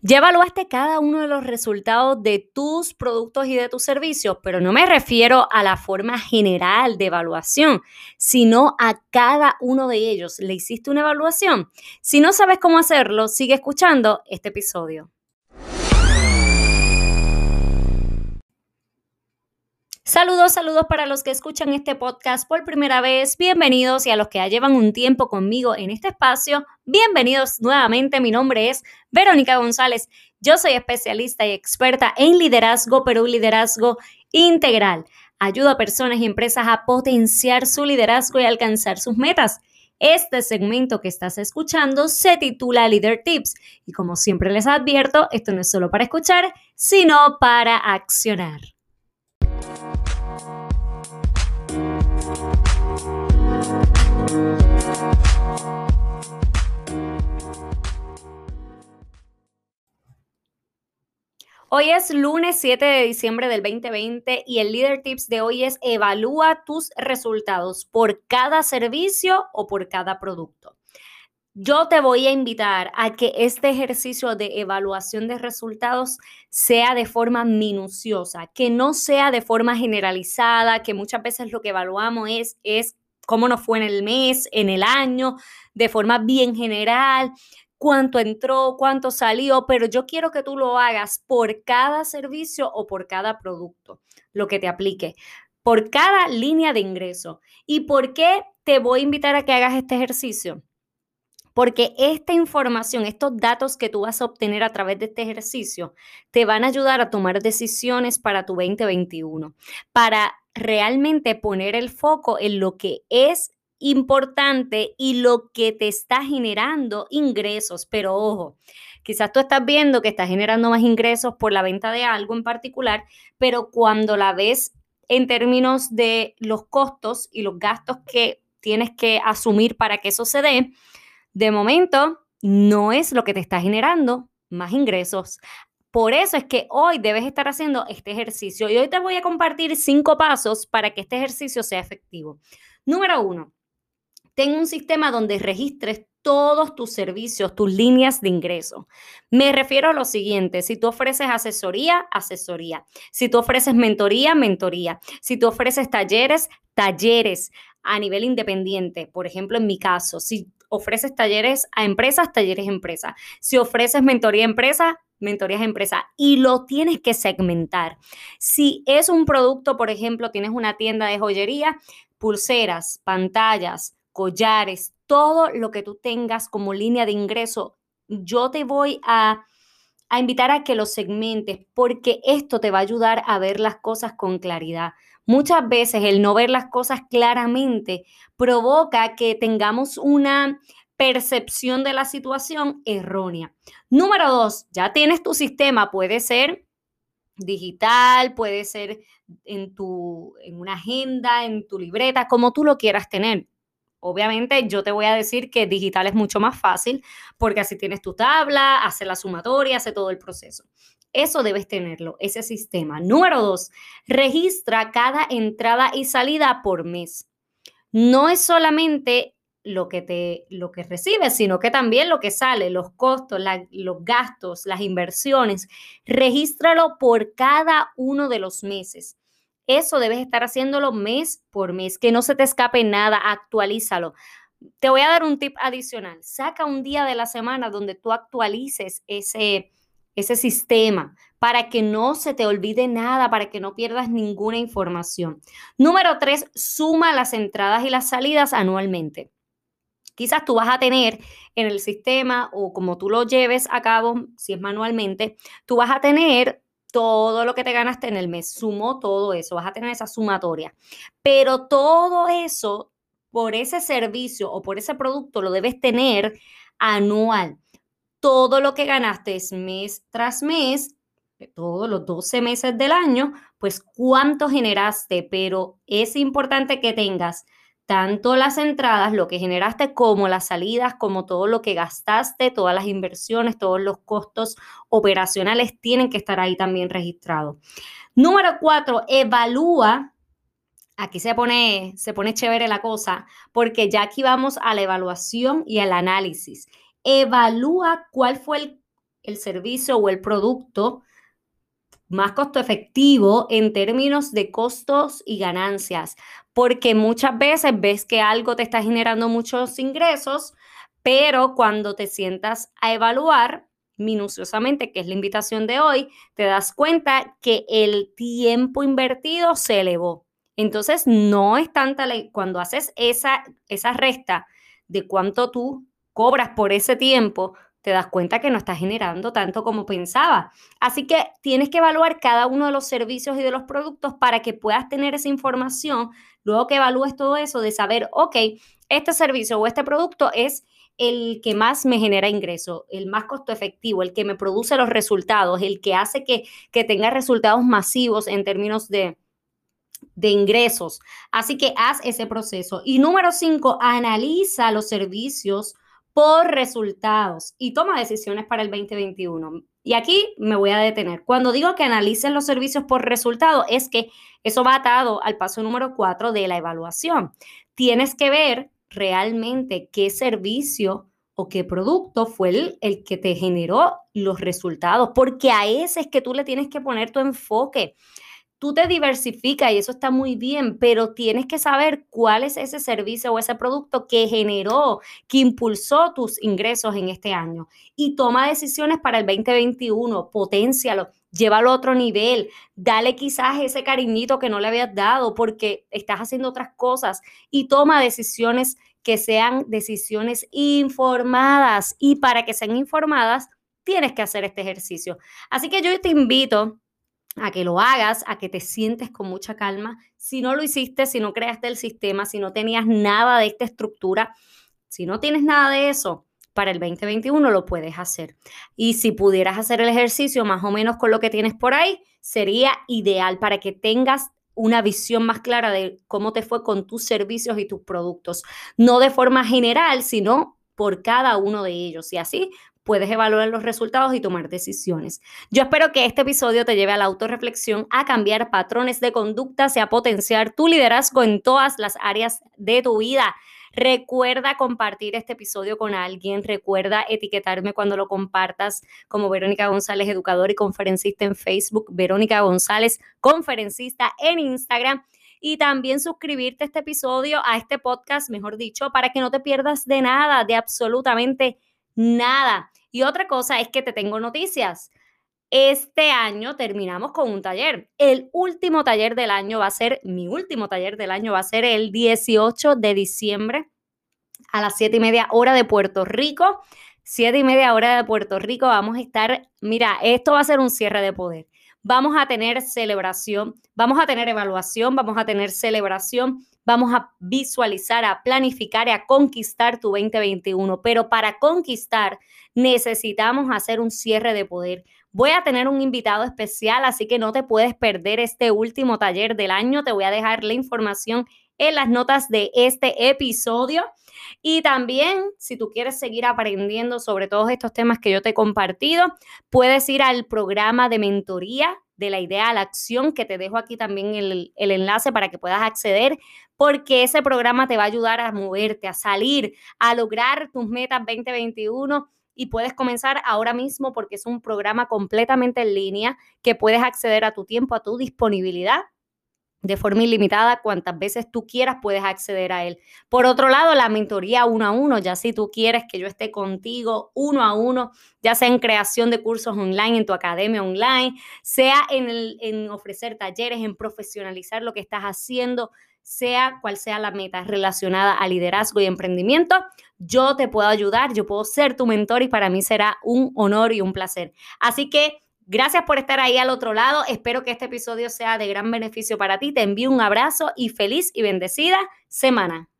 Ya evaluaste cada uno de los resultados de tus productos y de tus servicios, pero no me refiero a la forma general de evaluación, sino a cada uno de ellos. ¿Le hiciste una evaluación? Si no sabes cómo hacerlo, sigue escuchando este episodio. Saludos, saludos para los que escuchan este podcast por primera vez, bienvenidos y a los que ya llevan un tiempo conmigo en este espacio, bienvenidos nuevamente. Mi nombre es Verónica González. Yo soy especialista y experta en liderazgo, pero un liderazgo integral. Ayudo a personas y empresas a potenciar su liderazgo y alcanzar sus metas. Este segmento que estás escuchando se titula Leader Tips y como siempre les advierto, esto no es solo para escuchar, sino para accionar. Hoy es lunes 7 de diciembre del 2020 y el Leader Tips de hoy es evalúa tus resultados por cada servicio o por cada producto. Yo te voy a invitar a que este ejercicio de evaluación de resultados sea de forma minuciosa, que no sea de forma generalizada, que muchas veces lo que evaluamos es, es cómo nos fue en el mes, en el año, de forma bien general, cuánto entró, cuánto salió, pero yo quiero que tú lo hagas por cada servicio o por cada producto, lo que te aplique, por cada línea de ingreso. ¿Y por qué te voy a invitar a que hagas este ejercicio? Porque esta información, estos datos que tú vas a obtener a través de este ejercicio, te van a ayudar a tomar decisiones para tu 2021, para realmente poner el foco en lo que es importante y lo que te está generando ingresos. Pero ojo, quizás tú estás viendo que está generando más ingresos por la venta de algo en particular, pero cuando la ves en términos de los costos y los gastos que tienes que asumir para que eso se dé, de momento no es lo que te está generando más ingresos. Por eso es que hoy debes estar haciendo este ejercicio y hoy te voy a compartir cinco pasos para que este ejercicio sea efectivo. Número uno, ten un sistema donde registres todos tus servicios, tus líneas de ingreso. Me refiero a lo siguiente, si tú ofreces asesoría, asesoría. Si tú ofreces mentoría, mentoría. Si tú ofreces talleres, talleres a nivel independiente. Por ejemplo, en mi caso, si ofreces talleres a empresas, talleres a empresas. Si ofreces mentoría a empresas, mentorías a empresa y lo tienes que segmentar. Si es un producto, por ejemplo, tienes una tienda de joyería, pulseras, pantallas, collares, todo lo que tú tengas como línea de ingreso, yo te voy a, a invitar a que lo segmentes porque esto te va a ayudar a ver las cosas con claridad. Muchas veces el no ver las cosas claramente provoca que tengamos una percepción de la situación errónea. Número dos, ya tienes tu sistema, puede ser digital, puede ser en tu en una agenda, en tu libreta, como tú lo quieras tener. Obviamente yo te voy a decir que digital es mucho más fácil porque así tienes tu tabla, hace la sumatoria, hace todo el proceso. Eso debes tenerlo, ese sistema. Número dos, registra cada entrada y salida por mes. No es solamente lo que te lo que recibes, sino que también lo que sale, los costos, los gastos, las inversiones. Regístralo por cada uno de los meses. Eso debes estar haciéndolo mes por mes, que no se te escape nada, actualízalo. Te voy a dar un tip adicional. Saca un día de la semana donde tú actualices ese, ese sistema para que no se te olvide nada, para que no pierdas ninguna información. Número tres, suma las entradas y las salidas anualmente. Quizás tú vas a tener en el sistema o como tú lo lleves a cabo, si es manualmente, tú vas a tener todo lo que te ganaste en el mes, sumó todo eso, vas a tener esa sumatoria. Pero todo eso, por ese servicio o por ese producto, lo debes tener anual. Todo lo que ganaste es mes tras mes, todos los 12 meses del año, pues cuánto generaste, pero es importante que tengas tanto las entradas, lo que generaste, como las salidas, como todo lo que gastaste, todas las inversiones, todos los costos operacionales tienen que estar ahí también registrados. Número cuatro, evalúa. Aquí se pone, se pone chévere la cosa, porque ya aquí vamos a la evaluación y al análisis. Evalúa cuál fue el el servicio o el producto más costo efectivo en términos de costos y ganancias, porque muchas veces ves que algo te está generando muchos ingresos, pero cuando te sientas a evaluar minuciosamente, que es la invitación de hoy, te das cuenta que el tiempo invertido se elevó. Entonces, no es tanta la, cuando haces esa, esa resta de cuánto tú cobras por ese tiempo, te das cuenta que no estás generando tanto como pensaba. Así que tienes que evaluar cada uno de los servicios y de los productos para que puedas tener esa información, luego que evalúes todo eso, de saber, ok, este servicio o este producto es el que más me genera ingreso, el más costo efectivo, el que me produce los resultados, el que hace que, que tenga resultados masivos en términos de, de ingresos. Así que haz ese proceso. Y número cinco, analiza los servicios por resultados y toma decisiones para el 2021. Y aquí me voy a detener. Cuando digo que analicen los servicios por resultado, es que eso va atado al paso número cuatro de la evaluación. Tienes que ver realmente qué servicio o qué producto fue el, el, que te generó los resultados, porque a ese es que tú le tienes que poner tu enfoque tú te diversificas y eso está muy bien, pero tienes que saber cuál es ese servicio o ese producto que generó, que impulsó tus ingresos en este año. Y toma decisiones para el 2021, potencialo, llévalo a otro nivel, dale quizás ese cariñito que no le habías dado porque estás haciendo otras cosas y toma decisiones que sean decisiones informadas. Y para que sean informadas, tienes que hacer este ejercicio. Así que yo te invito a que lo hagas, a que te sientes con mucha calma. Si no lo hiciste, si no creaste el sistema, si no tenías nada de esta estructura, si no tienes nada de eso, para el 2021 lo puedes hacer. Y si pudieras hacer el ejercicio más o menos con lo que tienes por ahí, sería ideal para que tengas una visión más clara de cómo te fue con tus servicios y tus productos. No de forma general, sino por cada uno de ellos. Y así puedes evaluar los resultados y tomar decisiones. Yo espero que este episodio te lleve a la autorreflexión, a cambiar patrones de conducta y a potenciar tu liderazgo en todas las áreas de tu vida. Recuerda compartir este episodio con alguien, recuerda etiquetarme cuando lo compartas como Verónica González, educador y conferencista en Facebook, Verónica González, conferencista en Instagram y también suscribirte a este episodio, a este podcast, mejor dicho, para que no te pierdas de nada, de absolutamente nada. Y otra cosa es que te tengo noticias. Este año terminamos con un taller. El último taller del año va a ser, mi último taller del año va a ser el 18 de diciembre a las 7 y media hora de Puerto Rico. 7 y media hora de Puerto Rico vamos a estar, mira, esto va a ser un cierre de poder. Vamos a tener celebración, vamos a tener evaluación, vamos a tener celebración vamos a visualizar, a planificar a conquistar tu 2021. Pero para conquistar necesitamos hacer un cierre de poder. Voy a tener un invitado especial, así que no te puedes perder este último taller del año. Te voy a dejar la información en las notas de este episodio. Y también, si tú quieres seguir aprendiendo sobre todos estos temas que yo te he compartido, puedes ir al programa de mentoría de la idea a la acción, que te dejo aquí también el, el, enlace para que puedas acceder, porque ese programa te va a ayudar a moverte, a salir, a lograr tus metas 2021 y puedes comenzar ahora mismo porque es un programa completamente en línea que puedes acceder a tu tiempo, a tu disponibilidad de forma ilimitada, cuantas veces tú quieras puedes acceder a él. Por otro lado, la mentoría uno a uno, ya si tú quieres que yo esté contigo uno a uno, ya sea en creación de cursos online, en tu academia online, sea en, el, en ofrecer talleres, en profesionalizar lo que estás haciendo, sea cual sea la meta relacionada a liderazgo y emprendimiento, yo te puedo ayudar, yo puedo ser tu mentor y para mí será un honor y un placer. Así que Gracias por estar ahí al otro lado. Espero que este episodio sea de gran beneficio para ti. Te envío un abrazo y feliz y bendecida semana.